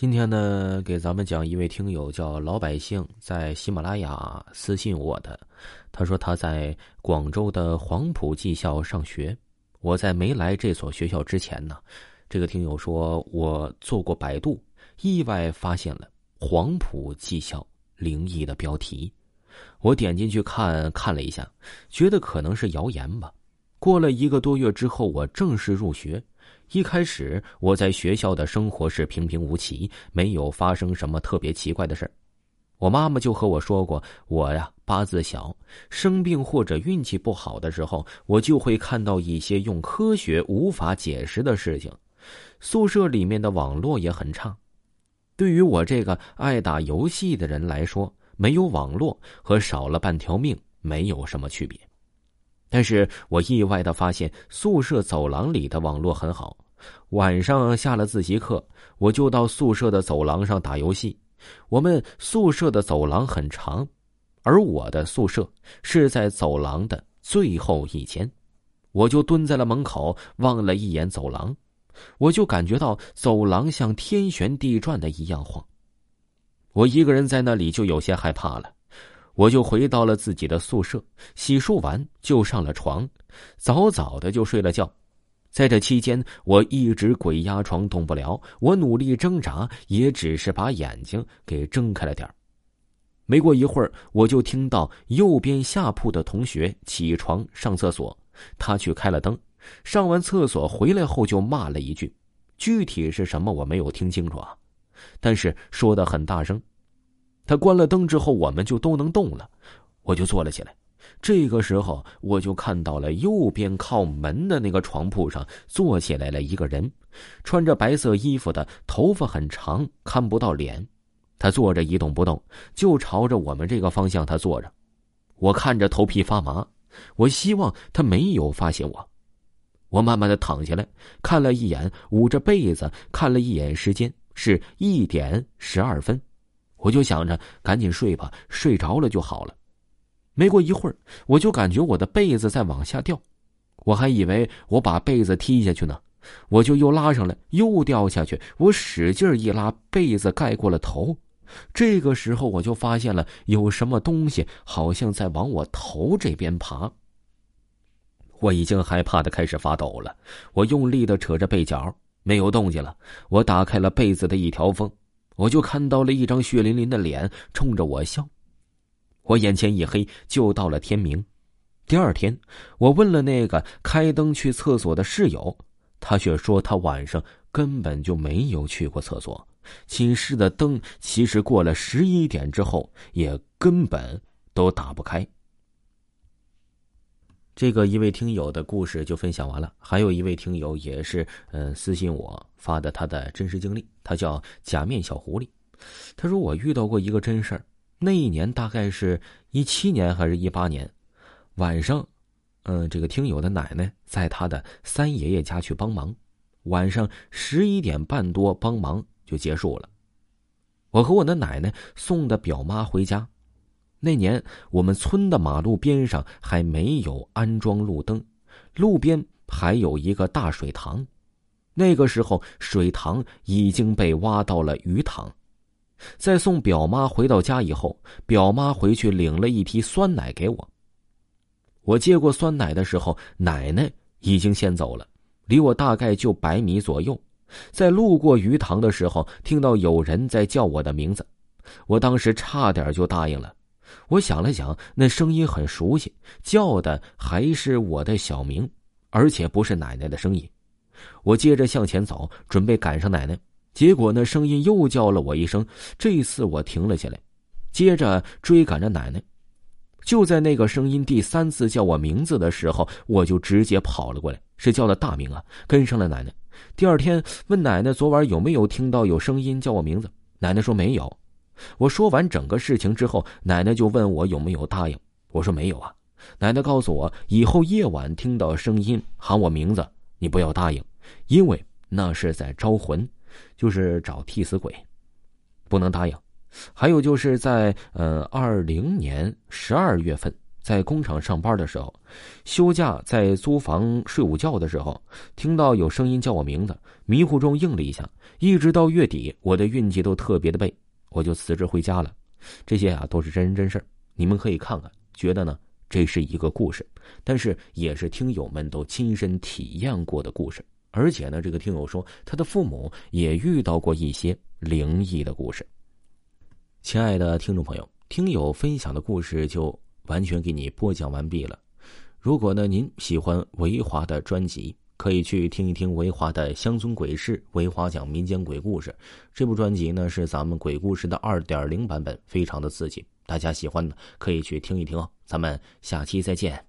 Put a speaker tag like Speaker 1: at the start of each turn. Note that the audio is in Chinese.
Speaker 1: 今天呢，给咱们讲一位听友叫老百姓在喜马拉雅私信我的，他说他在广州的黄埔技校上学。我在没来这所学校之前呢，这个听友说我做过百度，意外发现了黄埔技校灵异的标题。我点进去看看了一下，觉得可能是谣言吧。过了一个多月之后，我正式入学。一开始我在学校的生活是平平无奇，没有发生什么特别奇怪的事我妈妈就和我说过，我呀八字小，生病或者运气不好的时候，我就会看到一些用科学无法解释的事情。宿舍里面的网络也很差，对于我这个爱打游戏的人来说，没有网络和少了半条命没有什么区别。但是我意外的发现，宿舍走廊里的网络很好。晚上下了自习课，我就到宿舍的走廊上打游戏。我们宿舍的走廊很长，而我的宿舍是在走廊的最后一间。我就蹲在了门口，望了一眼走廊，我就感觉到走廊像天旋地转的一样晃。我一个人在那里就有些害怕了。我就回到了自己的宿舍，洗漱完就上了床，早早的就睡了觉。在这期间，我一直鬼压床动不了，我努力挣扎，也只是把眼睛给睁开了点没过一会儿，我就听到右边下铺的同学起床上厕所，他去开了灯，上完厕所回来后就骂了一句，具体是什么我没有听清楚啊，但是说的很大声。他关了灯之后，我们就都能动了，我就坐了起来。这个时候，我就看到了右边靠门的那个床铺上坐起来了一个人，穿着白色衣服的，头发很长，看不到脸。他坐着一动不动，就朝着我们这个方向他坐着。我看着头皮发麻，我希望他没有发现我。我慢慢的躺下来，看了一眼，捂着被子看了一眼时间，是一点十二分。我就想着赶紧睡吧，睡着了就好了。没过一会儿，我就感觉我的被子在往下掉，我还以为我把被子踢下去呢，我就又拉上来，又掉下去。我使劲一拉，被子盖过了头。这个时候，我就发现了有什么东西好像在往我头这边爬。我已经害怕的开始发抖了，我用力的扯着被角，没有动静了。我打开了被子的一条缝。我就看到了一张血淋淋的脸冲着我笑，我眼前一黑，就到了天明。第二天，我问了那个开灯去厕所的室友，他却说他晚上根本就没有去过厕所，寝室的灯其实过了十一点之后也根本都打不开。这个一位听友的故事就分享完了，还有一位听友也是嗯私信我发的他的真实经历，他叫假面小狐狸，他说我遇到过一个真事儿，那一年大概是一七年还是一八年，晚上，嗯这个听友的奶奶在他的三爷爷家去帮忙，晚上十一点半多帮忙就结束了，我和我的奶奶送的表妈回家。那年，我们村的马路边上还没有安装路灯，路边还有一个大水塘。那个时候，水塘已经被挖到了鱼塘。在送表妈回到家以后，表妈回去领了一批酸奶给我。我接过酸奶的时候，奶奶已经先走了，离我大概就百米左右。在路过鱼塘的时候，听到有人在叫我的名字，我当时差点就答应了。我想了想，那声音很熟悉，叫的还是我的小名，而且不是奶奶的声音。我接着向前走，准备赶上奶奶，结果那声音又叫了我一声。这次我停了下来，接着追赶着奶奶。就在那个声音第三次叫我名字的时候，我就直接跑了过来，是叫的大名啊，跟上了奶奶。第二天问奶奶昨晚有没有听到有声音叫我名字，奶奶说没有。我说完整个事情之后，奶奶就问我有没有答应。我说没有啊。奶奶告诉我，以后夜晚听到声音喊我名字，你不要答应，因为那是在招魂，就是找替死鬼，不能答应。还有就是在呃二零年十二月份，在工厂上班的时候，休假在租房睡午觉的时候，听到有声音叫我名字，迷糊中应了一下，一直到月底，我的运气都特别的背，我就辞职回家了。这些啊都是真人真事你们可以看看，觉得呢这是一个故事，但是也是听友们都亲身体验过的故事。而且呢，这个听友说他的父母也遇到过一些灵异的故事。亲爱的听众朋友，听友分享的故事就完全给你播讲完毕了。如果呢您喜欢维华的专辑，可以去听一听维华的《乡村鬼事》，维华讲民间鬼故事。这部专辑呢是咱们鬼故事的二点零版本，非常的刺激，大家喜欢的可以去听一听哦。咱们下期再见。